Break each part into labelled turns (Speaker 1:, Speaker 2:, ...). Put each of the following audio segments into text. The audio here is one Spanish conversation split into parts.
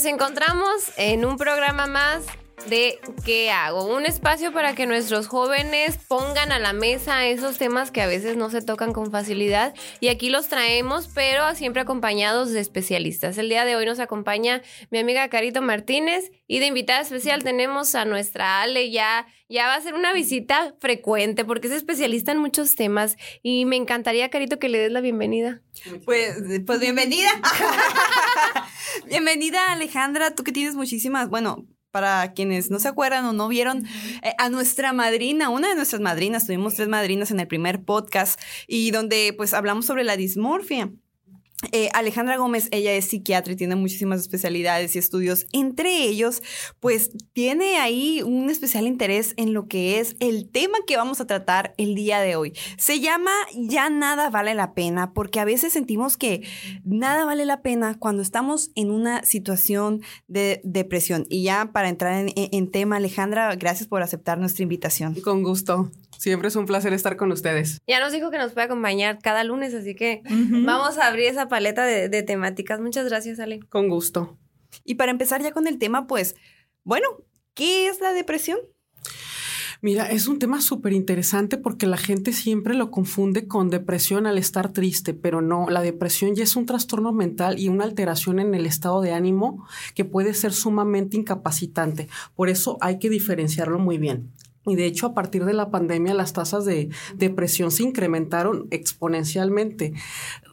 Speaker 1: nos encontramos en un programa más de qué hago. Un espacio para que nuestros jóvenes pongan a la mesa esos temas que a veces no se tocan con facilidad. Y aquí los traemos, pero siempre acompañados de especialistas. El día de hoy nos acompaña mi amiga Carito Martínez y de invitada especial tenemos a nuestra Ale. Ya, ya va a ser una visita frecuente porque es especialista en muchos temas. Y me encantaría, Carito, que le des la bienvenida.
Speaker 2: Pues, pues bienvenida. bienvenida, Alejandra. Tú que tienes muchísimas, bueno, para quienes no se acuerdan o no vieron eh, a nuestra madrina, una de nuestras madrinas, tuvimos tres madrinas en el primer podcast y donde pues hablamos sobre la dismorfia. Eh, Alejandra Gómez, ella es psiquiatra y tiene muchísimas especialidades y estudios. Entre ellos, pues tiene ahí un especial interés en lo que es el tema que vamos a tratar el día de hoy. Se llama Ya nada vale la pena, porque a veces sentimos que nada vale la pena cuando estamos en una situación de depresión. Y ya para entrar en, en tema, Alejandra, gracias por aceptar nuestra invitación.
Speaker 3: Con gusto. Siempre es un placer estar con ustedes.
Speaker 1: Ya nos dijo que nos puede acompañar cada lunes, así que vamos a abrir esa paleta de, de temáticas. Muchas gracias, Ale.
Speaker 3: Con gusto.
Speaker 2: Y para empezar ya con el tema, pues, bueno, ¿qué es la depresión?
Speaker 3: Mira, es un tema súper interesante porque la gente siempre lo confunde con depresión al estar triste, pero no, la depresión ya es un trastorno mental y una alteración en el estado de ánimo que puede ser sumamente incapacitante. Por eso hay que diferenciarlo muy bien. Y de hecho, a partir de la pandemia, las tasas de depresión se incrementaron exponencialmente.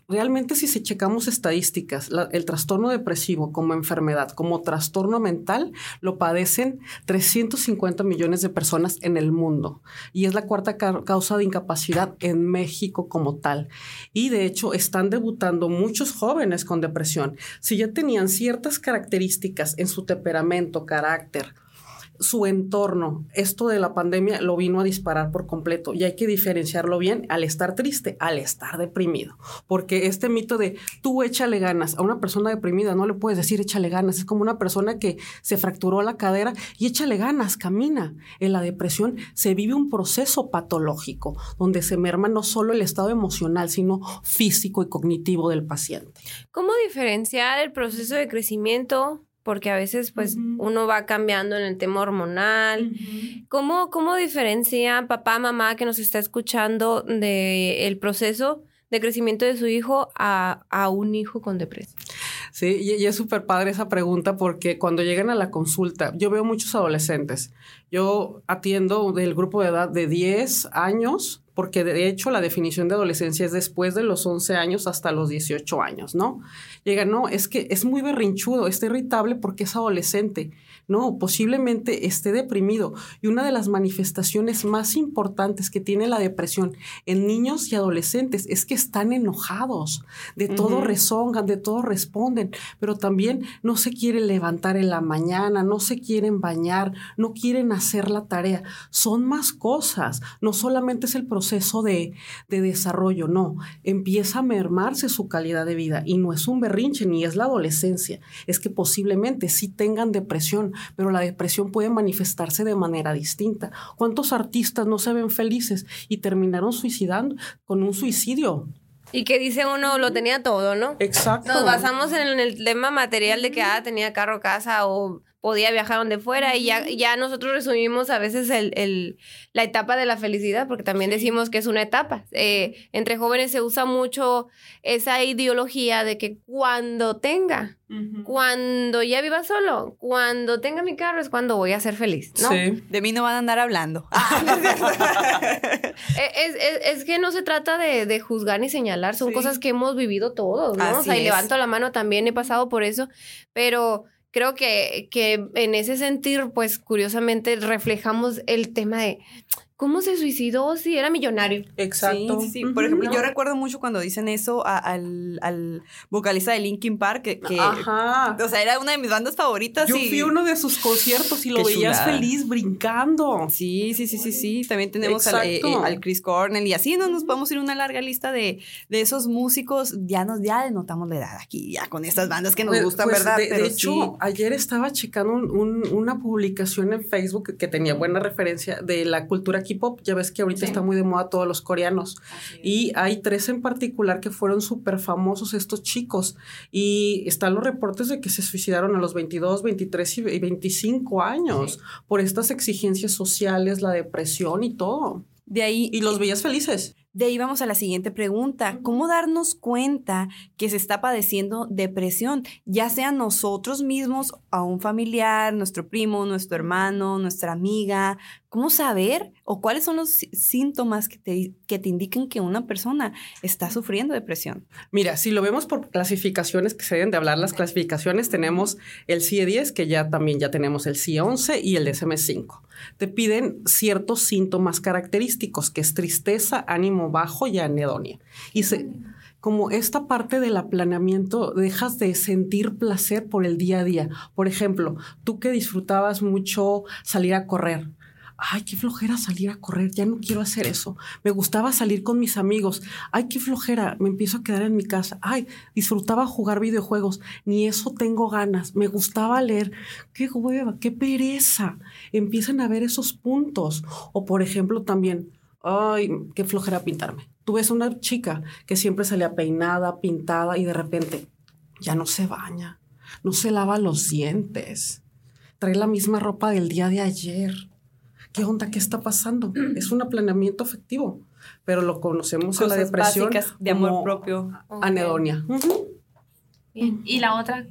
Speaker 3: Realmente, si se checamos estadísticas, el trastorno depresivo como enfermedad, como trastorno mental, lo padecen 350 millones de personas en el mundo. Y es la cuarta ca causa de incapacidad en México como tal. Y de hecho, están debutando muchos jóvenes con depresión. Si ya tenían ciertas características en su temperamento, carácter, su entorno, esto de la pandemia lo vino a disparar por completo y hay que diferenciarlo bien al estar triste, al estar deprimido, porque este mito de tú échale ganas a una persona deprimida no le puedes decir échale ganas, es como una persona que se fracturó la cadera y échale ganas, camina. En la depresión se vive un proceso patológico donde se merma no solo el estado emocional, sino físico y cognitivo del paciente.
Speaker 1: ¿Cómo diferenciar el proceso de crecimiento porque a veces pues uh -huh. uno va cambiando en el tema hormonal. Uh -huh. ¿Cómo, ¿Cómo diferencia papá, mamá que nos está escuchando de el proceso de crecimiento de su hijo a, a un hijo con depresión?
Speaker 3: Sí, y, es súper padre esa pregunta porque cuando llegan a la consulta, yo veo muchos adolescentes. Yo atiendo del grupo de edad de 10 años porque de hecho la definición de adolescencia es después de los 11 años hasta los 18 años, ¿no? Llega, no, es que es muy berrinchudo, está irritable porque es adolescente. No, posiblemente esté deprimido. Y una de las manifestaciones más importantes que tiene la depresión en niños y adolescentes es que están enojados, de todo uh -huh. rezongan, de todo responden, pero también no se quieren levantar en la mañana, no se quieren bañar, no quieren hacer la tarea. Son más cosas, no solamente es el proceso de, de desarrollo, no, empieza a mermarse su calidad de vida y no es un berrinche ni es la adolescencia, es que posiblemente sí tengan depresión, pero la depresión puede manifestarse de manera distinta. ¿Cuántos artistas no se ven felices y terminaron suicidando con un suicidio?
Speaker 1: Y que dice uno, lo tenía todo, ¿no?
Speaker 3: Exacto.
Speaker 1: Nos basamos en el tema material de que ah, tenía carro, casa o podía viajar donde fuera y ya, ya nosotros resumimos a veces el, el, la etapa de la felicidad, porque también decimos que es una etapa. Eh, entre jóvenes se usa mucho esa ideología de que cuando tenga, uh -huh. cuando ya viva solo, cuando tenga mi carro es cuando voy a ser feliz, ¿no?
Speaker 2: Sí. De mí no van a andar hablando.
Speaker 1: es, es, es, que no se trata de, de juzgar ni señalar, son sí. cosas que hemos vivido todos, ¿no? Así o sea, y levanto la mano también, he pasado por eso, pero creo que, que en ese sentir, pues curiosamente reflejamos el tema de ¿Cómo se suicidó si era millonario?
Speaker 3: Exacto.
Speaker 2: Sí, sí, sí. Por ejemplo, no. yo recuerdo mucho cuando dicen eso a, al, al, vocalista de Linkin Park, que, que
Speaker 3: Ajá.
Speaker 2: o sea, era una de mis bandas favoritas.
Speaker 3: Yo y... fui a uno de sus conciertos y lo Qué veías chulada. feliz brincando.
Speaker 2: Sí, sí, sí, sí, sí. También tenemos al, eh, al, Chris Cornell y así no nos podemos ir una larga lista de, de esos músicos. Ya nos ya denotamos la edad aquí, ya con estas bandas que nos
Speaker 3: pues,
Speaker 2: gustan,
Speaker 3: pues
Speaker 2: ¿verdad?
Speaker 3: De, Pero de hecho, sí. ayer estaba checando un, un, una publicación en Facebook que tenía buena referencia de la cultura K-pop, ya ves que ahorita está muy de moda todos los coreanos. Y hay tres en particular que fueron súper famosos estos chicos. Y están los reportes de que se suicidaron a los 22, 23 y 25 años por estas exigencias sociales, la depresión y todo.
Speaker 2: De ahí.
Speaker 3: Y los veías felices.
Speaker 2: De ahí vamos a la siguiente pregunta. ¿Cómo darnos cuenta que se está padeciendo depresión? Ya sea nosotros mismos, a un familiar, nuestro primo, nuestro hermano, nuestra amiga. ¿Cómo saber o cuáles son los síntomas que te, que te indican que una persona está sufriendo depresión?
Speaker 3: Mira, si lo vemos por clasificaciones que se deben de hablar, las clasificaciones tenemos el CIE-10, que ya también ya tenemos el CIE-11 y el DSM-5. Te piden ciertos síntomas característicos, que es tristeza, ánimo bajo y anedonia. Y se, como esta parte del aplaneamiento, dejas de sentir placer por el día a día. Por ejemplo, tú que disfrutabas mucho salir a correr, ay, qué flojera salir a correr, ya no quiero hacer eso. Me gustaba salir con mis amigos, ay, qué flojera, me empiezo a quedar en mi casa, ay, disfrutaba jugar videojuegos, ni eso tengo ganas, me gustaba leer, qué hueva, qué pereza. Empiezan a ver esos puntos. O por ejemplo también, ay, qué flojera pintarme. Tú ves una chica que siempre salía peinada, pintada y de repente ya no se baña, no se lava los dientes, trae la misma ropa del día de ayer ¿qué onda? ¿Qué está pasando? Es un aplaneamiento afectivo, pero lo conocemos en la depresión
Speaker 2: de amor propio.
Speaker 3: Anedonia.
Speaker 1: ¿Y la otra?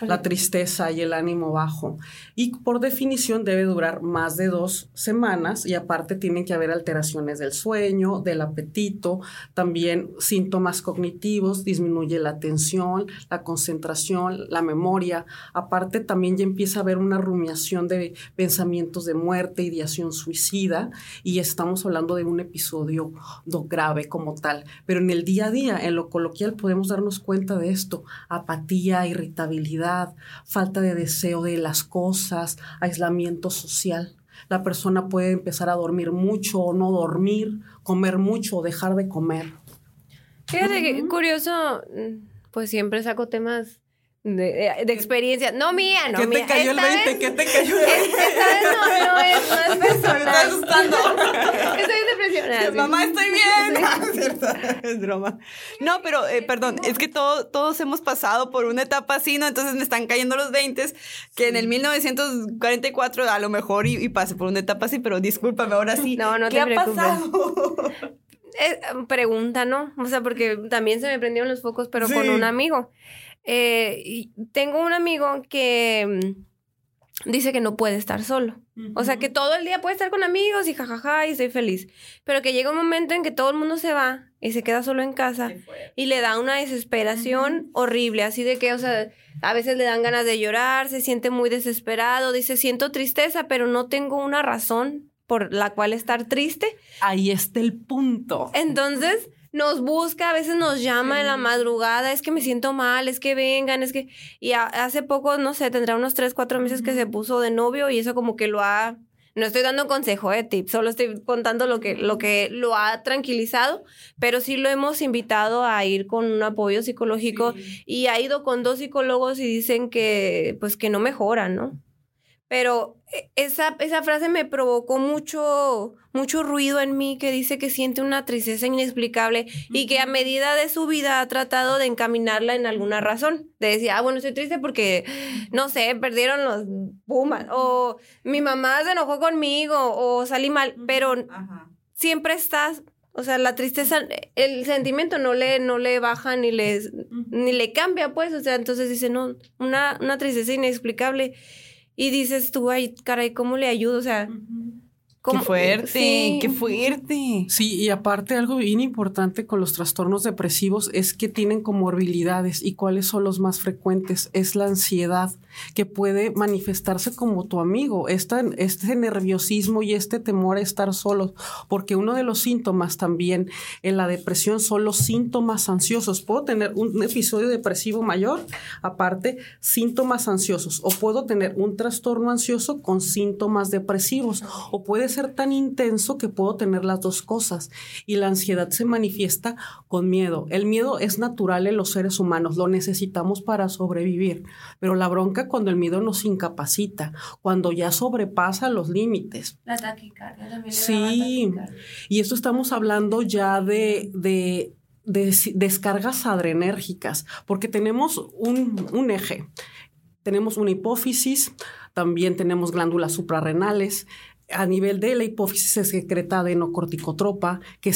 Speaker 3: La tristeza y el ánimo bajo. Y por definición debe durar más de dos semanas y aparte tienen que haber alteraciones del sueño, del apetito, también síntomas cognitivos, disminuye la atención, la concentración, la memoria. Aparte también ya empieza a haber una rumiación de pensamientos de muerte, ideación suicida y estamos hablando de un episodio grave como tal. Pero en el día a día, en lo coloquial, podemos darnos cuenta de esto, apatía, irritabilidad falta de deseo de las cosas, aislamiento social. La persona puede empezar a dormir mucho o no dormir, comer mucho o dejar de comer.
Speaker 1: Fíjate que curioso, pues siempre saco temas de, de, experiencia. No mía, no
Speaker 3: ¿Qué
Speaker 1: mía.
Speaker 3: te cayó el 20? ¿Qué te cayó el 20?
Speaker 1: Esta vez no, no es, no es personal.
Speaker 2: Me está asustando.
Speaker 1: Estoy
Speaker 2: Mamá, estoy bien. Es broma. No, pero eh, perdón, es que todo- todos hemos pasado por una etapa así, ¿no? Entonces me están cayendo los 20 que en el 1944 a lo mejor y, y pasé por una etapa así, pero discúlpame, ahora sí.
Speaker 1: No, no
Speaker 2: ¿Qué
Speaker 1: te
Speaker 2: ha
Speaker 1: preocupes.
Speaker 2: pasado?
Speaker 1: Eh, pregunta, ¿no? O sea, porque también se me prendieron los focos, pero con un amigo. Eh, tengo un amigo que dice que no puede estar solo. O sea, que todo el día puede estar con amigos y jajaja y estoy feliz. Pero que llega un momento en que todo el mundo se va y se queda solo en casa y le da una desesperación horrible. Así de que, o sea, a veces le dan ganas de llorar, se siente muy desesperado, dice, siento tristeza, pero no tengo una razón por la cual estar triste.
Speaker 3: Ahí está el punto.
Speaker 1: Entonces nos busca, a veces nos llama en la madrugada, es que me siento mal, es que vengan, es que... Y a- hace poco, no sé, tendrá unos tres, cuatro meses que se puso de novio y eso como que lo ha... No estoy dando consejo, eh, tip, solo estoy contando lo que, lo que lo ha tranquilizado, pero sí lo hemos invitado a ir con un apoyo psicológico y ha ido con dos psicólogos y dicen que, pues, que no mejora, ¿no? Pero eh, esa, esa frase me provocó mucho, mucho ruido en mí, que dice que siente una tristeza inexplicable y que a medida de su vida ha tratado de encaminarla en alguna razón. De decir, ah, bueno, estoy triste porque, no sé, perdieron los Pumas, o mi mamá se enojó conmigo, o salí mal, pero siempre estás, o sea, la tristeza, el sentimiento no le, no le baja ni le, ni le cambia, pues, o sea, entonces dice, no, una, una tristeza inexplicable. Y dices tú, ay, caray, ¿cómo le ayudo? O sea,
Speaker 2: Qué fuerte,
Speaker 1: Sí.
Speaker 2: qué fuerte.
Speaker 3: Sí, y aparte algo bien importante con los trastornos depresivos es que tienen comorbilidades y cuáles son los más frecuentes. Es la ansiedad que puede manifestarse como tu amigo, esta, este nerviosismo y este temor a estar solos, porque uno de los síntomas también en la depresión son los síntomas ansiosos. Puedo tener un episodio depresivo mayor, aparte síntomas ansiosos, o puedo tener un trastorno ansioso con síntomas depresivos, o puede ser tan intenso que puedo tener las dos cosas. Y la ansiedad se manifiesta con miedo. El miedo es natural en los seres humanos, lo necesitamos para sobrevivir. Pero la bronca cuando el miedo nos incapacita, cuando ya sobrepasa los límites.
Speaker 1: La taquicardia también.
Speaker 3: Sí, y esto estamos hablando ya de, de, de descargas adrenérgicas, porque tenemos un, un eje. Tenemos una hipófisis, también tenemos glándulas suprarrenales, a nivel de la hipófisis se secreta adenocorticotropa, que,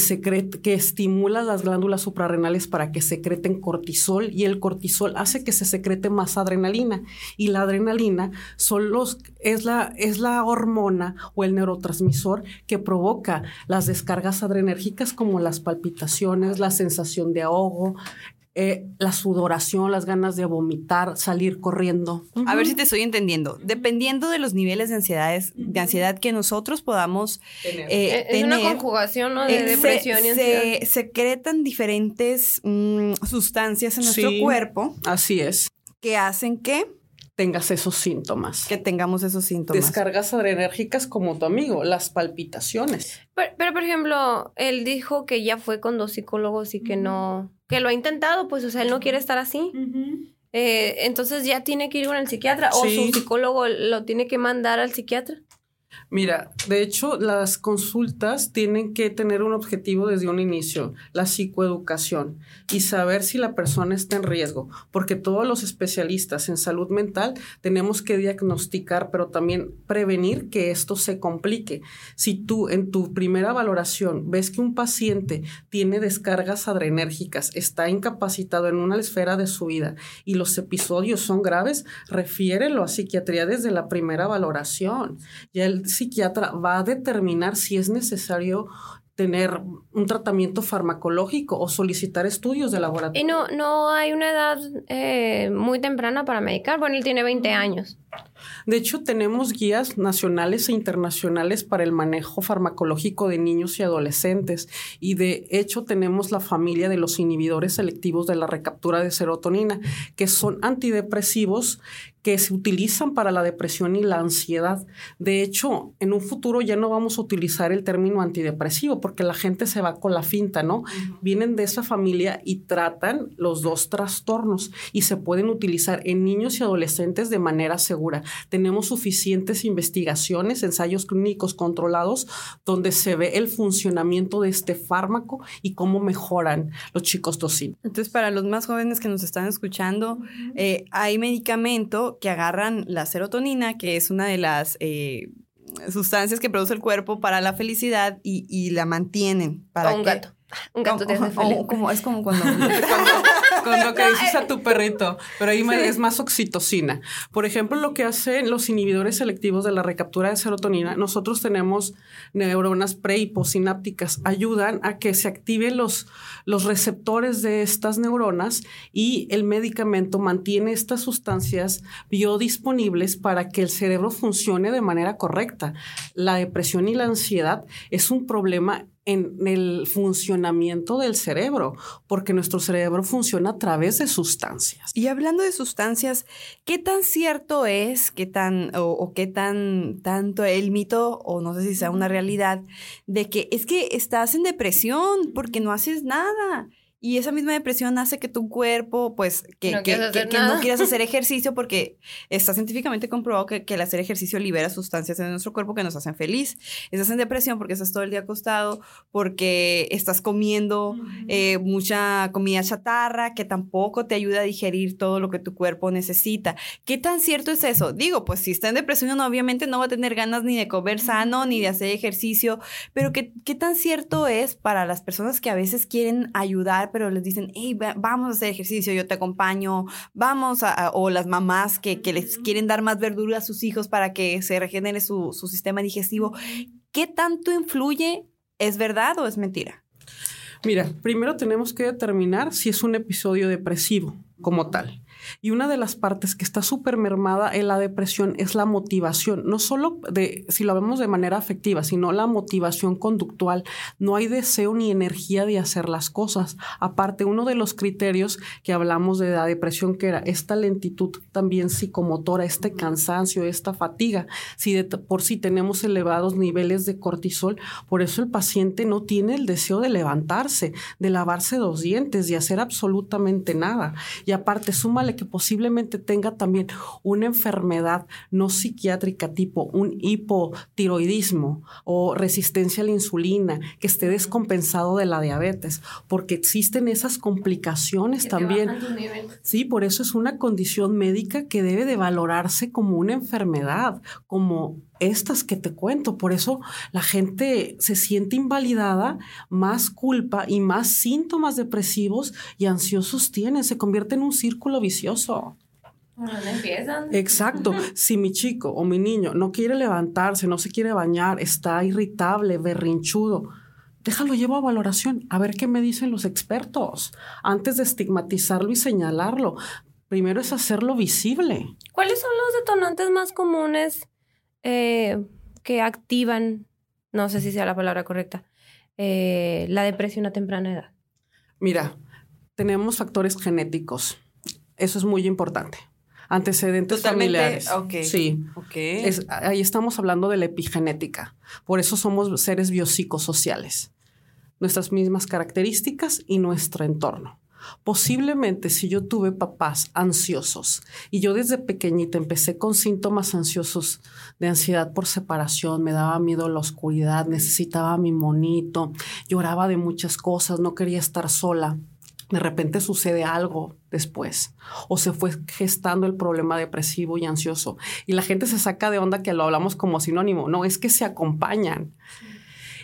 Speaker 3: que estimula las glándulas suprarrenales para que secreten cortisol y el cortisol hace que se secrete más adrenalina. Y la adrenalina son los, es, la, es la hormona o el neurotransmisor que provoca las descargas adrenérgicas como las palpitaciones, la sensación de ahogo, eh, la sudoración, las ganas de vomitar, salir corriendo.
Speaker 2: A ver si te estoy entendiendo. Dependiendo de los niveles de ansiedades, de ansiedad que nosotros podamos tener.
Speaker 1: Eh, es una conjugación ¿no? de eh, depresión y ansiedad.
Speaker 2: Se secretan diferentes mm, sustancias en nuestro cuerpo.
Speaker 3: Así es.
Speaker 2: Que hacen que
Speaker 3: tengas esos síntomas.
Speaker 2: Que tengamos esos síntomas.
Speaker 3: Descargas adrenérgicas como tu amigo, las palpitaciones.
Speaker 1: Pero, por ejemplo, él dijo que ya fue con dos psicólogos y que no, que lo ha intentado, pues, o sea, él no quiere estar así. Eh, entonces ya tiene que ir con el psiquiatra o su psicólogo lo tiene que mandar al psiquiatra.
Speaker 3: Mira, de hecho, las consultas tienen que tener un objetivo desde un inicio, la psicoeducación y saber si la persona está en riesgo, porque todos los especialistas en salud mental tenemos que diagnosticar, pero también prevenir que esto se complique. Si tú en tu primera valoración ves que un paciente tiene descargas adrenérgicas, está incapacitado en una esfera de su vida y los episodios son graves, refiérelo a psiquiatría desde la primera valoración. Ya el psiquiatra va a determinar si es necesario tener un tratamiento farmacológico o solicitar estudios de laboratorio.
Speaker 1: Y no, no hay una edad eh, muy temprana para medicar. Bueno, él tiene 20 años.
Speaker 3: De hecho, tenemos guías nacionales e internacionales para el manejo farmacológico de niños y adolescentes y de hecho tenemos la familia de los inhibidores selectivos de la recaptura de serotonina, que son antidepresivos que se utilizan para la depresión y la ansiedad. De hecho, en un futuro ya no vamos a utilizar el término antidepresivo porque la gente se va con la finta, ¿no? Vienen de esa familia y tratan los dos trastornos y se pueden utilizar en niños y adolescentes de manera segura. Tenemos suficientes investigaciones, ensayos clínicos controlados donde se ve el funcionamiento de este fármaco y cómo mejoran los chicos.
Speaker 2: Entonces, para los más jóvenes que nos están escuchando, eh, hay medicamento que agarran la serotonina, que es una de las eh, sustancias que produce el cuerpo para la felicidad y, la mantienen. Para
Speaker 1: un gato. Un gato te hace feliz.
Speaker 2: como, es como cuando,
Speaker 3: cuando, que dices a tu perrito, pero ahí es más oxitocina. Por ejemplo, lo que hacen los inhibidores selectivos de la recaptura de serotonina, nosotros tenemos neuronas pre y postsinápticas, ayudan a que se activen los, los receptores de estas neuronas y el medicamento mantiene estas sustancias biodisponibles para que el cerebro funcione de manera correcta. La depresión y la ansiedad es un problema en el funcionamiento del cerebro, porque nuestro cerebro funciona a través de sustancias.
Speaker 2: Y hablando de sustancias, ¿qué tan cierto es, qué tan, o, qué tan, tanto el mito, o no sé si sea una realidad, de que es que estás en depresión porque no haces nada? Y esa misma depresión hace que tu cuerpo, pues, que no, que, no quieras hacer ejercicio porque está científicamente comprobado que, que, el hacer ejercicio libera sustancias en nuestro cuerpo que nos hacen feliz. Estás en depresión porque estás todo el día acostado, porque estás comiendo eh, mucha comida chatarra que tampoco te ayuda a digerir todo lo que tu cuerpo necesita. ¿Qué tan cierto es eso? Digo, pues si está en depresión, obviamente no va a tener ganas ni de comer sano, ni de hacer ejercicio, pero ¿qué, qué tan cierto es para las personas que a veces quieren ayudar? Pero les dicen, hey, vamos a hacer ejercicio, yo te acompaño, vamos a, o las mamás que, que, les quieren dar más verdura a sus hijos para que se regenere su, su sistema digestivo. ¿Qué tanto influye? ¿Es verdad o es mentira?
Speaker 3: Mira, primero tenemos que determinar si es un episodio depresivo como tal. Y una de las partes que está súper mermada en la depresión es la motivación, no solo de, si lo vemos de manera afectiva, sino la motivación conductual. No hay deseo ni energía de hacer las cosas. Aparte, uno de los criterios que hablamos de la depresión, que era esta lentitud también psicomotora, este cansancio, esta fatiga, si de, por si tenemos elevados niveles de cortisol, por eso el paciente no tiene el deseo de levantarse, de lavarse los dientes, de hacer absolutamente nada. Y aparte, súmale que posiblemente tenga también una enfermedad no psiquiátrica tipo un hipotiroidismo o resistencia a la insulina, que esté descompensado de la diabetes, porque existen esas complicaciones también. Sí, por eso es una condición médica que debe de valorarse como una enfermedad, como estas que te cuento. Por eso la gente se siente invalidada, más culpa y más síntomas depresivos y ansiosos tienen. Se convierte en un círculo vicioso.
Speaker 1: empiezan?
Speaker 3: Exacto. Si mi chico o mi niño no quiere levantarse, no se quiere bañar, está irritable, berrinchudo, déjalo llevo a valoración, a ver qué me dicen los expertos, antes de estigmatizarlo y señalarlo. Primero es hacerlo visible.
Speaker 1: ¿Cuáles son los detonantes más comunes eh, que activan, no sé si sea la palabra correcta, eh, la depresión a temprana edad?
Speaker 3: Mira, tenemos factores genéticos. Eso es muy importante. Antecedentes familiares. Sí. ahí estamos hablando de la epigenética. Por eso somos seres biopsicosociales. Nuestras mismas características y nuestro entorno. Posiblemente si yo tuve papás ansiosos y yo desde pequeñita empecé con síntomas ansiosos de ansiedad por separación, me daba miedo la oscuridad, necesitaba mi monito, lloraba de muchas cosas, no quería estar sola. De repente sucede algo después o se fue gestando el problema depresivo y ansioso y la gente se saca de onda que lo hablamos como sinónimo. No, es que se acompañan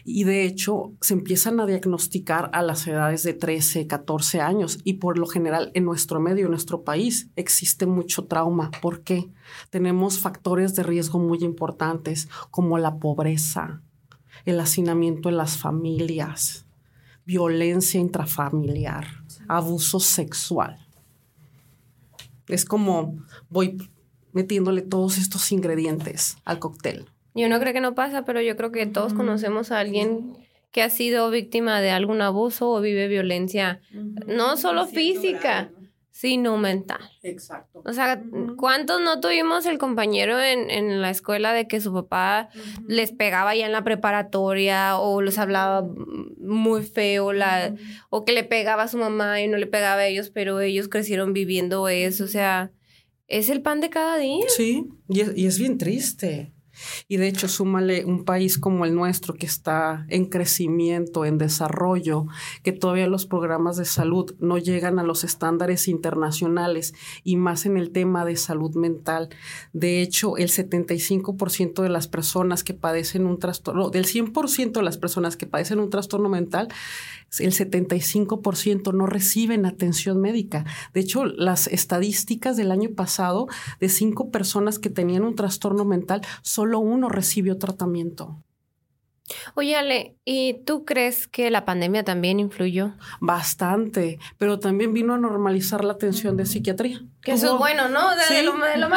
Speaker 3: y de hecho se empiezan a diagnosticar a las edades de 13, 14 años y por lo general en nuestro medio, en nuestro país, existe mucho trauma. ¿Por qué? Tenemos factores de riesgo muy importantes como la pobreza, el hacinamiento en las familias, violencia intrafamiliar, abuso sexual. Es como voy metiéndole todos estos ingredientes al cóctel.
Speaker 1: Yo no creo que no pasa, pero yo creo que todos conocemos a alguien que ha sido víctima de algún abuso o vive violencia, no solo física, sino mental.
Speaker 3: Exacto.
Speaker 1: O sea, ¿cuántos no tuvimos el compañero en, en la escuela de que su papá les pegaba ya en la preparatoria o les hablaba muy feo, la, o que le pegaba a su mamá y no le pegaba a ellos, pero ellos crecieron viviendo eso? O sea, es el pan de cada día.
Speaker 3: Sí, y es, y es bien triste. Y de hecho, súmale un país como el nuestro que está en crecimiento, en desarrollo, que todavía los programas de salud no llegan a los estándares internacionales y más en el tema de salud mental. De hecho, el 75% de las personas que padecen un trastorno, del 100% de las personas que padecen un trastorno mental, el 75% no reciben atención médica. De hecho, las estadísticas del año pasado de cinco personas que tenían un trastorno mental, solo uno recibió tratamiento.
Speaker 1: Oye, Ale, ¿y tú crees que la pandemia también influyó?
Speaker 3: Bastante, pero también vino a normalizar la atención de psiquiatría.
Speaker 1: Que eso es bueno, ¿no? De, lo, malo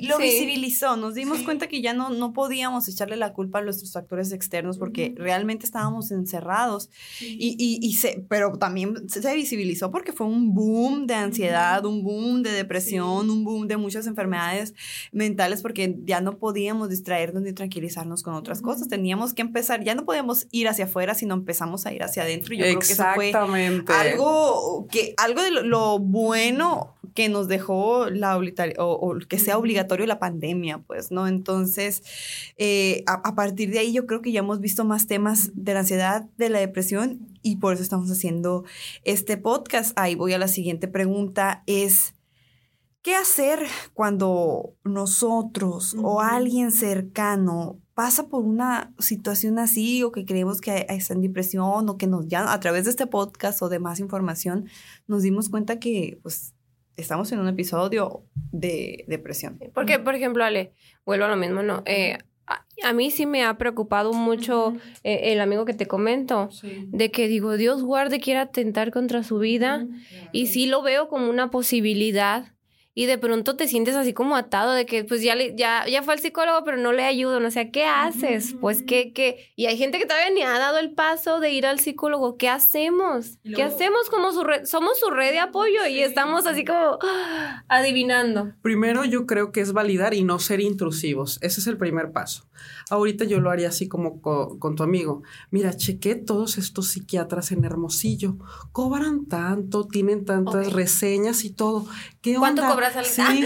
Speaker 2: lo, visibilizó, nos dimos cuenta que ya no, no podíamos echarle la culpa a nuestros factores externos porque realmente estábamos encerrados. Y, y, se, pero también se visibilizó porque fue un boom de ansiedad, un boom de depresión, un boom de muchas enfermedades mentales porque ya no podíamos distraernos ni tranquilizarnos con otras cosas. Teníamos que empezar, ya no podíamos ir hacia afuera, sino empezamos a ir hacia adentro. yo creo que eso fue algo, que, algo de lo bueno que nos dejó la o, que sea obligatorio la pandemia, pues, ¿no? Entonces, eh, a, partir de ahí yo creo que ya hemos visto más temas de la ansiedad, de la depresión y por eso estamos haciendo este podcast. Ahí voy a la siguiente pregunta, es... ¿Qué hacer cuando nosotros o alguien cercano pasa por una situación así o que creemos que está en depresión o que nos ya a través de este podcast o de más información nos dimos cuenta que pues estamos en un episodio de depresión.
Speaker 1: Porque, por ejemplo, Ale, vuelvo a lo mismo, ¿no? Eh, a mí sí me ha preocupado mucho eh, el amigo que te comento, de que digo, Dios guarde, quiera atentar contra su vida, y sí lo veo como una posibilidad, y de pronto te sientes así como atado de que pues ya, ya, ya fue al psicólogo, pero no le ayudo, no sé, ¿qué haces? Pues que, que, y hay gente que todavía ni ha dado el paso de ir al psicólogo, ¿qué hacemos? ¿Qué hacemos como su red? Somos su red de apoyo y estamos así como adivinando.
Speaker 3: Primero yo creo que es validar y no ser intrusivos, ese es el primer paso. Ahorita yo lo haría así como con, tu amigo. Mira, chequé todos estos psiquiatras en Hermosillo. Cobran tanto, tienen tantas reseñas y todo. ¿Qué
Speaker 1: ¿Cuánto cobras al
Speaker 3: Sí,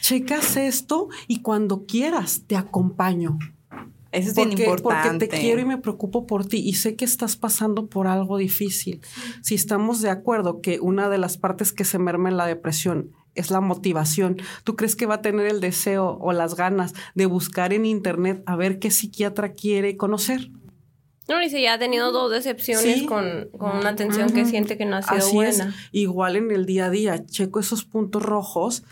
Speaker 3: checas esto y cuando quieras te acompaño.
Speaker 2: Eso es bien importante.
Speaker 3: Porque te quiero y me preocupo por ti y sé que estás pasando por algo difícil. Si estamos de acuerdo que una de las partes que se merma en la depresión es la motivación. ¿Tú crees que va a tener el deseo o las ganas de buscar en internet a ver qué psiquiatra quiere conocer?
Speaker 1: No, dice, ya ha tenido dos decepciones con, una atención que siente que no ha sido buena.
Speaker 3: Igual en el día a día, checo esos puntos rojos,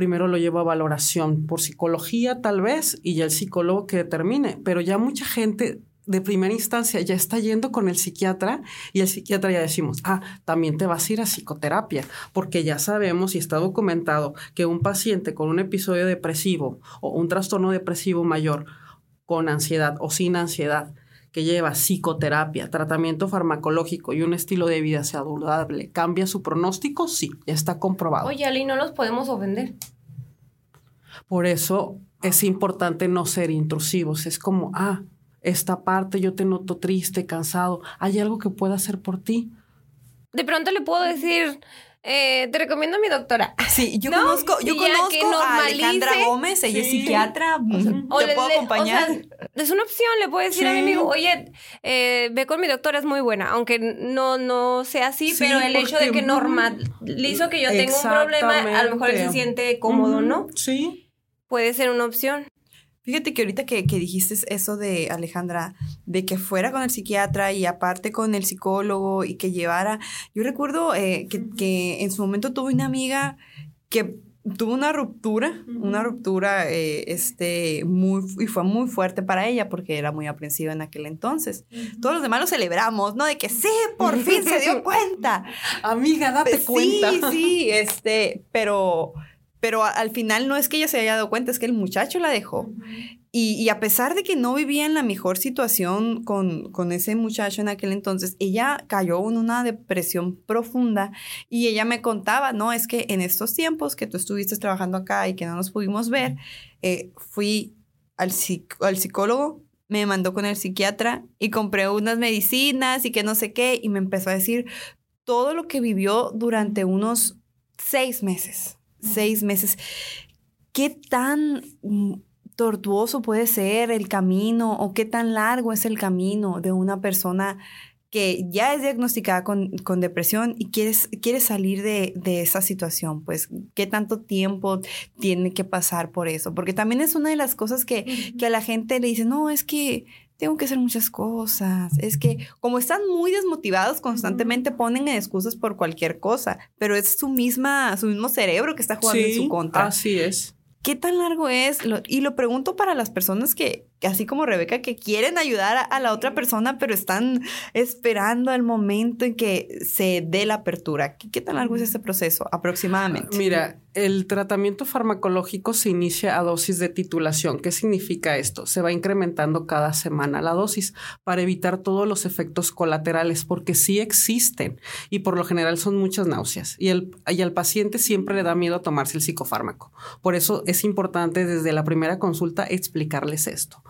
Speaker 3: primero lo llevo a valoración por psicología tal vez y ya el psicólogo que determine, pero ya mucha gente de primera instancia ya está yendo con el psiquiatra y el psiquiatra ya decimos, ah, también te vas a ir a psicoterapia, porque ya sabemos y está documentado que un paciente con un episodio depresivo o un trastorno depresivo mayor con ansiedad o sin ansiedad, que lleva psicoterapia, tratamiento farmacológico y un estilo de vida saludable, ¿cambia su pronóstico? Sí, está comprobado.
Speaker 1: Oye, Ali, no los podemos ofender.
Speaker 3: Por eso es importante no ser intrusivos. Es como, ah, esta parte yo te noto triste, cansado, ¿hay algo que pueda hacer por ti?
Speaker 1: De pronto le puedo decir, eh, te recomiendo a mi doctora.
Speaker 2: Sí, yo conozco, yo conozco a Alejandra Gómez, ella es psiquiatra, te puedo acompañar.
Speaker 1: es una opción, le puedo decir a mi amigo, oye, eh, ve con mi doctora, es muy buena, aunque no, no sea así, pero el hecho de que normalizo que yo tengo un problema, a lo mejor él se siente cómodo, ¿no?
Speaker 3: Sí.
Speaker 1: Puede ser una opción.
Speaker 2: Fíjate que ahorita que, dijiste eso de Alejandra, de que fuera con el psiquiatra y aparte con el psicólogo y que llevara, yo recuerdo eh, que, en su momento tuve una amiga que tuvo una ruptura, una ruptura, eh, este, muy, y fue muy fuerte para ella porque era muy aprensiva en aquel entonces. Todos los demás lo celebramos, ¿no? De que sí, por fin se dio cuenta.
Speaker 3: Amiga, date cuenta.
Speaker 2: Sí, sí, este, pero pero al final no es que ella se haya dado cuenta, es que el muchacho la dejó. y, a pesar de que no vivía en la mejor situación con, con, ese muchacho en aquel entonces, ella cayó en una depresión profunda y ella me contaba, no, es que en estos tiempos que tú estuviste trabajando acá y que no nos pudimos ver, eh, fui al, al psicólogo, me mandó con el psiquiatra y compré unas medicinas y que no sé qué, y me empezó a decir todo lo que vivió durante unos seis meses seis meses. ¿Qué tan mm, tortuoso puede ser el camino o qué tan largo es el camino de una persona que ya es diagnosticada con, depresión y quiere, quiere salir de, esa situación, pues qué tanto tiempo tiene que pasar por eso, porque también es una de las cosas que, que a la gente le dice, no, es que tengo que hacer muchas cosas. Es que como están muy desmotivados constantemente ponen excusas por cualquier cosa, pero es su misma, su mismo cerebro que está jugando en su contra.
Speaker 3: Así es.
Speaker 2: ¿Qué tan largo es? y lo pregunto para las personas que, así como Rebeca, que quieren ayudar a, la otra persona, pero están esperando el momento en que se dé la apertura. ¿Qué, tan largo es este proceso aproximadamente?
Speaker 3: Mira, el tratamiento farmacológico se inicia a dosis de titulación. ¿Qué significa esto? Se va incrementando cada semana la dosis para evitar todos los efectos colaterales, porque sí existen y por lo general son muchas náuseas. Y, el, y al paciente siempre le da miedo tomarse el psicofármaco. Por eso es importante desde la primera consulta explicarles esto.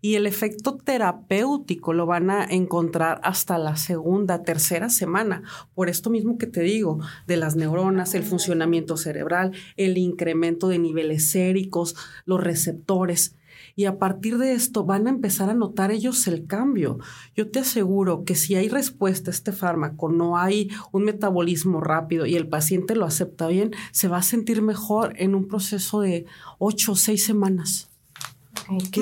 Speaker 3: Y el efecto terapéutico lo van a encontrar hasta la segunda, tercera semana. Por esto mismo que te digo, de las neuronas, el funcionamiento cerebral, el incremento de niveles séricos, los receptores. Y a partir de esto van a empezar a notar ellos el cambio. Yo te aseguro que si hay respuesta a este fármaco, no hay un metabolismo rápido y el paciente lo acepta bien, se va a sentir mejor en un proceso de ocho o seis semanas.
Speaker 2: Ok,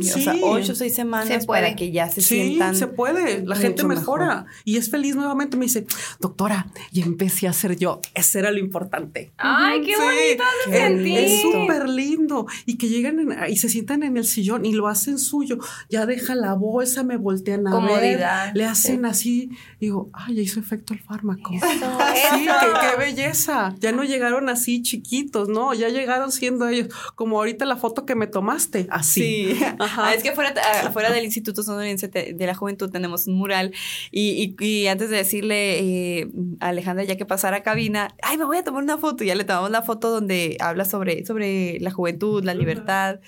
Speaker 2: o sea, ocho o seis semanas
Speaker 1: Se puede.
Speaker 2: para que ya se
Speaker 3: Sí,
Speaker 2: sientan.
Speaker 3: se puede. La gente mejora
Speaker 2: mejor.
Speaker 3: y es feliz nuevamente. Me dice, doctora, y empecé a hacer yo. Ese era lo importante.
Speaker 1: Ay, qué
Speaker 3: Sí,
Speaker 1: bonito
Speaker 3: es-
Speaker 1: sentir.
Speaker 3: Es súper lindo. Y que llegan en- y se sientan en el sillón y lo hacen suyo. Ya deja la bolsa, me voltean a
Speaker 1: Comodidad,
Speaker 3: ver. Le hacen así. Digo, ay, ya hizo efecto el fármaco.
Speaker 1: Eso,
Speaker 3: Sí,
Speaker 1: eso.
Speaker 3: qué, qué belleza. Ya no llegaron así chiquitos, ¿no? Ya llegaron siendo ellos. Como ahorita la foto que me tomaste, así.
Speaker 2: Sí,
Speaker 3: Ajá.
Speaker 2: Ah, es que afuera, afuera del Instituto Sonorense de la Juventud tenemos un mural y, y- y antes de decirle eh, a Alejandra ya que pasara a cabina, ay, me voy a tomar una foto, y ya le tomamos la foto donde habla sobre, sobre la juventud, la libertad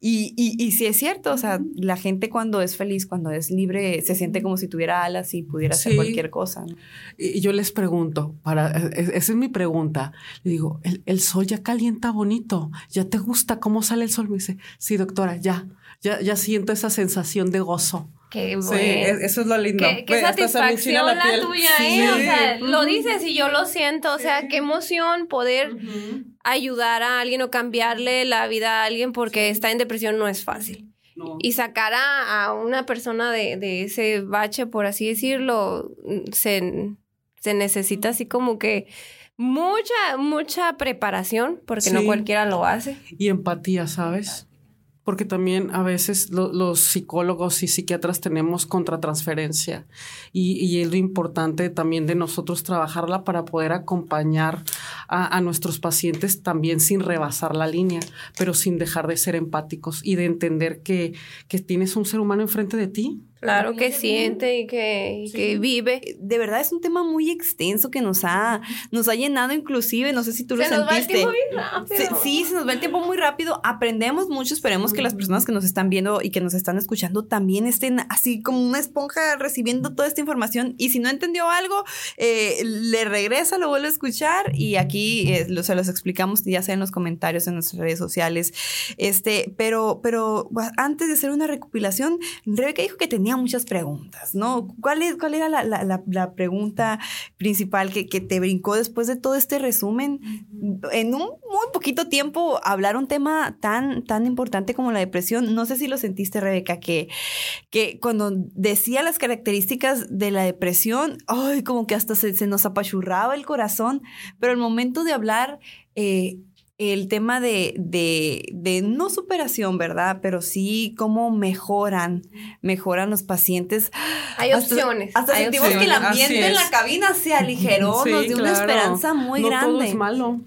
Speaker 2: y, y, y sí es cierto, o sea, la gente cuando es feliz, cuando es libre, se siente como si tuviera alas y pudiera hacer
Speaker 3: Sí.
Speaker 2: cualquier cosa. ¿no?
Speaker 3: Y yo les pregunto, para, es- esa es mi pregunta. Le digo, el, el sol ya calienta bonito, ya te gusta cómo sale el sol. Me dice, sí, doctora, ya, ya, ya siento esa sensación de gozo.
Speaker 1: Qué bueno.
Speaker 3: Sí, es- eso es lo lindo.
Speaker 1: Qué,
Speaker 3: Ve,
Speaker 1: satisfacción la, tuya,
Speaker 3: Sí.
Speaker 1: ¿eh? O sea, lo dices y yo lo siento. O sea, qué emoción poder ayudar a alguien o cambiarle la vida a alguien porque está en depresión no es fácil.
Speaker 3: No.
Speaker 1: Y sacar a, a una persona de, de ese bache, por así decirlo, se, se necesita así como que mucha, mucha preparación, porque no cualquiera lo hace.
Speaker 3: y empatía, ¿sabes? Porque también a veces lo- los psicólogos y psiquiatras tenemos contratransferencia y, y es lo importante también de nosotros trabajarla para poder acompañar a, a nuestros pacientes también sin rebasar la línea, pero sin dejar de ser empáticos y de entender que, que tienes un ser humano enfrente de ti.
Speaker 1: Claro que siente y que, que vive.
Speaker 2: De verdad es un tema muy extenso que nos ha, nos ha llenado inclusive, no sé si tú lo
Speaker 1: Se nos va el tiempo bien rápido.
Speaker 2: Se- sí, se nos va el tiempo muy rápido. Aprendemos mucho. Esperemos que las personas que nos están viendo y que nos están escuchando también estén así como una esponja recibiendo toda esta información. Y si no entendió algo, eh, le regresa, lo vuelve a escuchar y aquí eh, lo- se los explicamos ya sea en los comentarios en nuestras redes sociales. Este, pero, pero antes de hacer una recopilación, Rebeca dijo que tenía muchas preguntas, ¿no? ¿Cuál, es, cuál era la, la- la- la pregunta principal que, que te brincó después de todo este resumen? En un muy poquito tiempo hablar un tema tan, tan importante como la depresión. No sé si lo sentiste, Rebeca, que, que cuando decía las características de la depresión, ay, como que hasta se, se nos apachurraba el corazón, pero el momento de hablar... eh, el tema de, de, de no superación, ¿verdad? Pero sí cómo mejoran, mejoran los pacientes.
Speaker 1: Hay
Speaker 2: Hasta-
Speaker 1: opciones.
Speaker 2: Hasta
Speaker 1: hay
Speaker 2: sentimos
Speaker 1: opciones.
Speaker 2: que el ambiente en la cabina se aligeró,
Speaker 3: Sí,
Speaker 2: nos dio una esperanza muy
Speaker 3: no
Speaker 2: grande.
Speaker 3: todo es malo.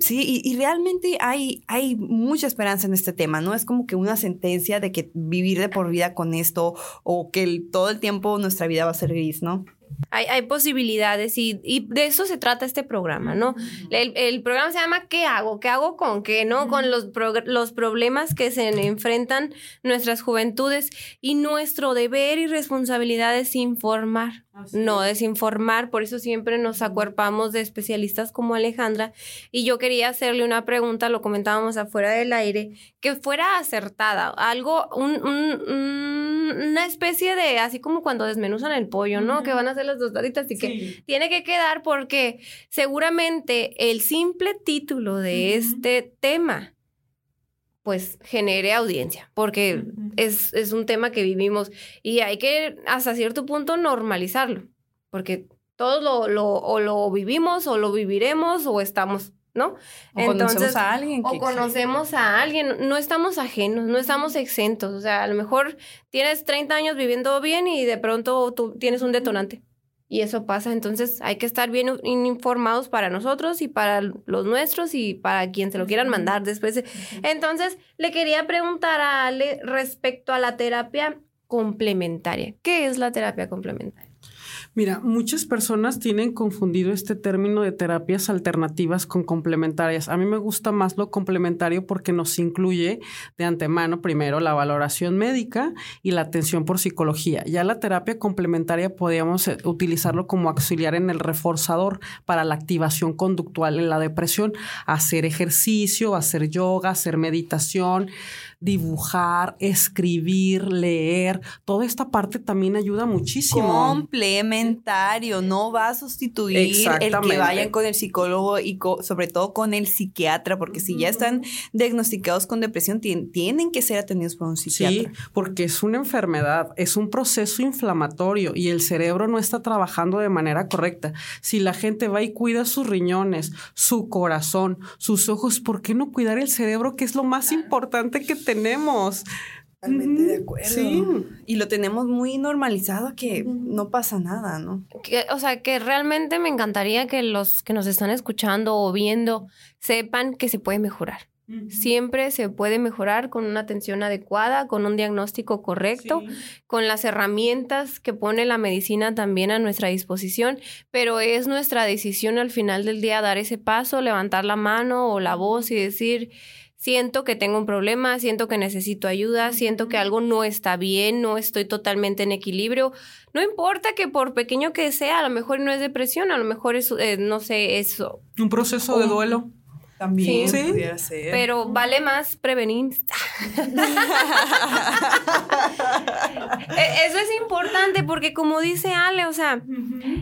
Speaker 2: Sí, y, y realmente hay, hay mucha esperanza en este tema, ¿no? Es como que una sentencia de que vivir de por vida con esto o que el- todo el tiempo nuestra vida va a ser gris, ¿no?
Speaker 1: Hay, hay posibilidades y, y de eso se trata este programa, ¿no? El, el programa se llama ¿Qué hago? ¿Qué hago con qué? ¿No? Con los, los problemas que se enfrentan nuestras juventudes y nuestro deber y responsabilidad es informar, no desinformar. Por eso siempre nos acuerpamos de especialistas como Alejandra. Y yo quería hacerle una pregunta, lo comentábamos afuera del aire, que fuera acertada, algo, un- un- un- una especie de, así como cuando desmenuzan el pollo, ¿no? Que van a hacer las tostaditas y que tiene que quedar porque seguramente el simple título de este tema pues genere audiencia, porque es, es un tema que vivimos y hay que hasta cierto punto normalizarlo, porque todos lo, lo, o lo vivimos o lo viviremos o estamos, ¿no?
Speaker 2: O conocemos a alguien
Speaker 1: O conocemos a alguien, no estamos ajenos, no estamos exentos. O sea, a lo mejor tienes 30 años viviendo bien y de pronto tú tienes un detonante. Y eso pasa, entonces hay que estar bien informados para nosotros y para los nuestros y para quien se lo quieran mandar después. Entonces, le quería preguntar a Ale respecto a la terapia complementaria. ¿Qué es la terapia complementaria?
Speaker 3: Mira, muchas personas tienen confundido este término de terapias alternativas con complementarias. A mí me gusta más lo complementario porque nos incluye de antemano primero la valoración médica y la atención por psicología. Ya la terapia complementaria podríamos eh, utilizarlo como auxiliar en el reforzador para la activación conductual en la depresión, hacer ejercicio, hacer yoga, hacer meditación, dibujar, escribir, leer. Toda esta parte también ayuda muchísimo.
Speaker 2: complementario, no va a sustituir el que vayan con el psicólogo y sobre todo con el psiquiatra, porque si ya están diagnosticados con depresión, tienen que ser atendidos por un psiquiatra.
Speaker 3: Sí, porque es una enfermedad, es un proceso inflamatorio y el cerebro no está trabajando de manera correcta. Si la gente va y cuida sus riñones, su corazón, sus ojos, ¿por qué no cuidar el cerebro, que es lo más importante que tenemos?
Speaker 2: Totalmente de acuerdo. Sí. Y lo tenemos muy normalizado que no pasa nada, ¿no?
Speaker 1: o sea, que realmente me encantaría que los que nos están escuchando o viendo sepan que se puede mejorar. Siempre se puede mejorar con una atención adecuada, con un diagnóstico correcto, con las herramientas que pone la medicina también a nuestra disposición, pero es nuestra decisión al final del día dar ese paso, levantar la mano o la voz y decir, siento que tengo un problema, siento que necesito ayuda, siento que algo no está bien, no estoy totalmente en equilibrio. No importa que por pequeño que sea, a lo mejor no es depresión, a lo mejor es, eh, no sé, eso.
Speaker 3: Un proceso de duelo.
Speaker 2: También ¿Sí? pudiera ser.
Speaker 1: Pero vale más prevenir. E, eso es importante porque como dice Ale, o sea,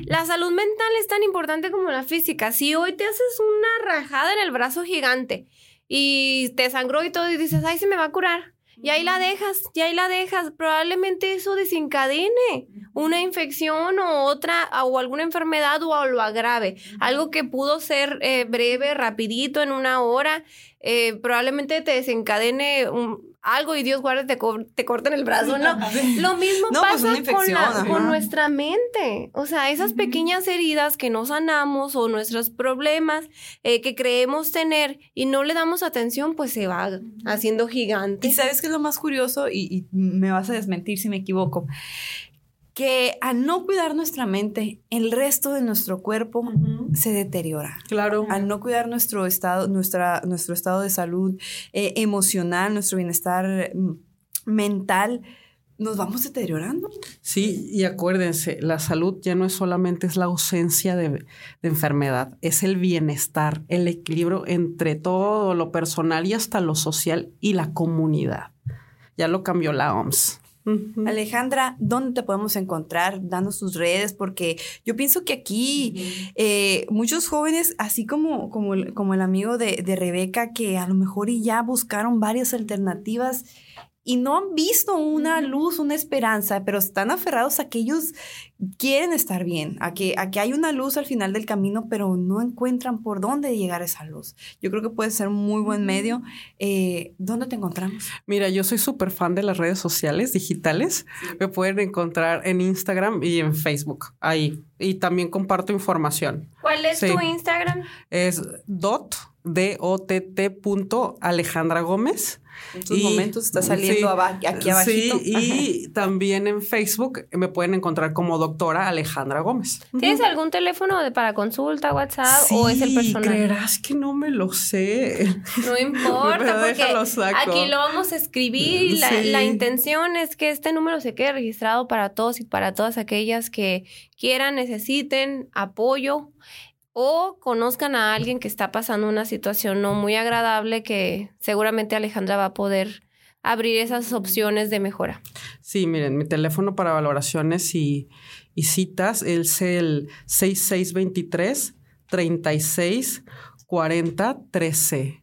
Speaker 1: la salud mental es tan importante como la física. Si hoy te haces una rajada en el brazo gigante y te sangró y todo y dices, ay, se me va a curar. Y ahí la dejas, y ahí la dejas. Probablemente eso desencadene una infección o otra, o alguna enfermedad o lo agrave. Algo que pudo ser eh, breve, rapidito, en una hora, eh, probablemente te desencadene un, algo y Dios guarde te, te corten el brazo, ¿no? Lo mismo pues, pasa con, nuestra mente. O sea, esas pequeñas heridas que no sanamos o nuestros problemas eh, que creemos tener y no le damos atención, pues se va haciendo gigante.
Speaker 2: Y sabes qué es lo más curioso, y, y me vas a desmentir si me equivoco que al no cuidar nuestra mente, el resto de nuestro cuerpo se deteriora.
Speaker 3: Claro.
Speaker 2: Al no cuidar nuestro estado, nuestra, nuestro estado de salud eh, emocional, nuestro bienestar mm, mental, nos vamos deteriorando.
Speaker 3: Sí, y acuérdense, la salud ya no es solamente es la ausencia de, de, enfermedad, es el bienestar, el equilibrio entre todo lo personal y hasta lo social y la comunidad. Ya lo cambió la OMS.
Speaker 2: Alejandra, ¿dónde te podemos encontrar? Danos tus redes, porque yo pienso que aquí eh, muchos jóvenes, así como, como, como el amigo de, de, Rebeca, que a lo mejor ya buscaron varias alternativas y no han visto una luz, una esperanza, pero están aferrados a que ellos quieren estar bien, a que, a que hay una luz al final del camino, pero no encuentran por dónde llegar a esa luz. Yo creo que puede ser un muy buen medio. Eh, ¿Dónde te encontramos?
Speaker 3: Mira, yo soy súper fan de las redes sociales digitales. Me pueden encontrar en Instagram y en Facebook, ahí. Y también comparto información.
Speaker 1: ¿Cuál es tu Instagram?
Speaker 3: Es dot, D-O-T-T punto Alejandra Gómez.
Speaker 2: En estos momentos está saliendo aquí abajito.
Speaker 3: Sí, y también en Facebook me pueden encontrar como doctora Alejandra Gómez.
Speaker 1: ¿Tienes algún teléfono de, para consulta, WhatsApp o es el personal?
Speaker 3: creerás que no me lo sé.
Speaker 1: No importa, porque aquí lo vamos a escribir. La, la intención es que este número se quede registrado para todos y para todas aquellas que quieran, necesiten apoyo o conozcan a alguien que está pasando una situación no muy agradable que seguramente Alejandra va a poder abrir esas opciones de mejora.
Speaker 3: Sí, miren, mi teléfono para valoraciones y, y citas es el 6623 36 40 13.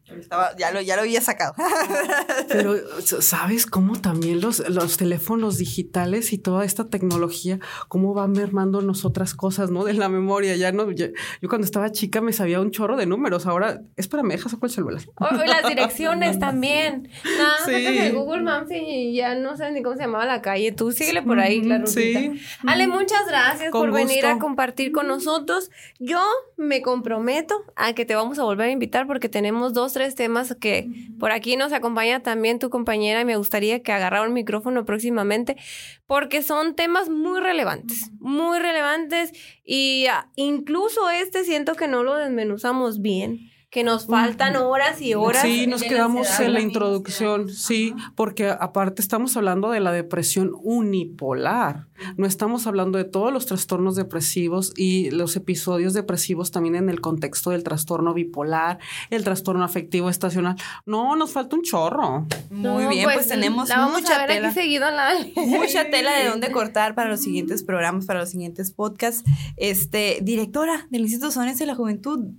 Speaker 2: Ya, lo, ya lo había sacado.
Speaker 3: Pero, ¿sabes cómo también los, los teléfonos digitales y toda esta tecnología, cómo van mermando nosotras cosas, ¿no? De la memoria. Ya no, yo cuando estaba chica me sabía un chorro de números. Ahora, espérame, deja saco el celular.
Speaker 1: O, las direcciones también. No, sí. Google Maps y ya no sé ni cómo se llamaba la calle. Tú síguele por ahí la rutita. Sí. Ale, muchas gracias por venir a compartir con nosotros. Yo me comprometo a que te vamos a volver a invitar porque tenemos dos tres temas que por aquí nos acompaña también tu compañera y me gustaría que agarrara un micrófono próximamente porque son temas muy relevantes, muy relevantes y ah, incluso este siento que no lo desmenuzamos bien que nos faltan horas y horas.
Speaker 3: Sí, nos quedamos en la introducción, sí, porque aparte estamos hablando de la depresión unipolar. No estamos hablando de todos los trastornos depresivos y los episodios depresivos también en el contexto del trastorno bipolar, el trastorno afectivo estacional. No, nos falta un chorro.
Speaker 2: Muy
Speaker 1: No,
Speaker 2: bien, pues, tenemos
Speaker 1: la vamos
Speaker 2: mucha
Speaker 1: a ver
Speaker 2: tela.
Speaker 1: aquí seguido en la
Speaker 2: Mucha tela de dónde cortar para los siguientes programas, para los siguientes podcasts. Este, directora del Instituto Sones de la Juventud,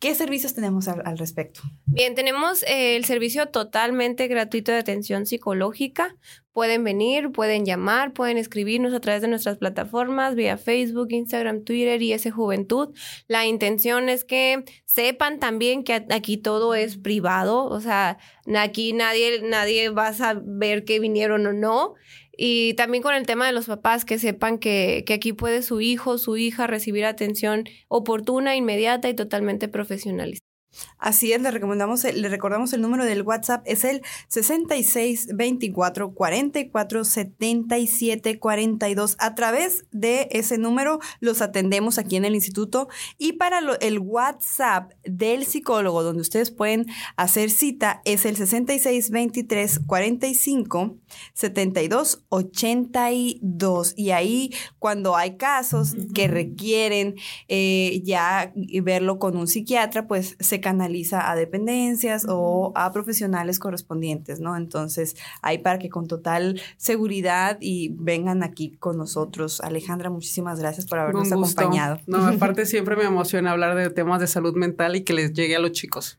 Speaker 2: ¿qué servicios tenemos al, respecto?
Speaker 1: Bien, tenemos eh, el servicio totalmente gratuito de atención psicológica. Pueden venir, pueden llamar, pueden escribirnos a través de nuestras plataformas, vía Facebook, Instagram, Twitter y ese Juventud. La intención es que sepan también que aquí todo es privado, o sea, aquí nadie, nadie va a saber que vinieron o no. Y también con el tema de los papás, que sepan que, que aquí puede su hijo, su hija recibir atención oportuna, inmediata y totalmente profesionalizada.
Speaker 2: Así es, le recomendamos, le recordamos el número del WhatsApp, es el 66 24 44 77 42. A través de ese número los atendemos aquí en el instituto. Y para lo- el WhatsApp del psicólogo, donde ustedes pueden hacer cita, es el 66 23 45 72 82. Y ahí, cuando hay casos que requieren eh, ya verlo con un psiquiatra, pues se canaliza a dependencias o a profesionales correspondientes, ¿no? Entonces, ahí para que con total seguridad y vengan aquí con nosotros. Alejandra, muchísimas gracias por habernos acompañado.
Speaker 3: No, aparte siempre me emociona hablar de temas de salud mental y que les llegue a los chicos.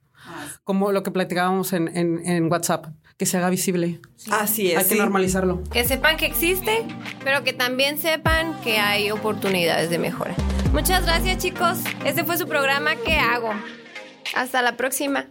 Speaker 3: Como lo que platicábamos en, en- en WhatsApp, que se haga visible.
Speaker 2: Así es.
Speaker 3: Hay que
Speaker 2: sí.
Speaker 3: normalizarlo.
Speaker 1: Que sepan que existe, pero que también sepan que hay oportunidades de mejora. Muchas gracias chicos. Este fue su programa ¿Qué hago? Hasta la próxima.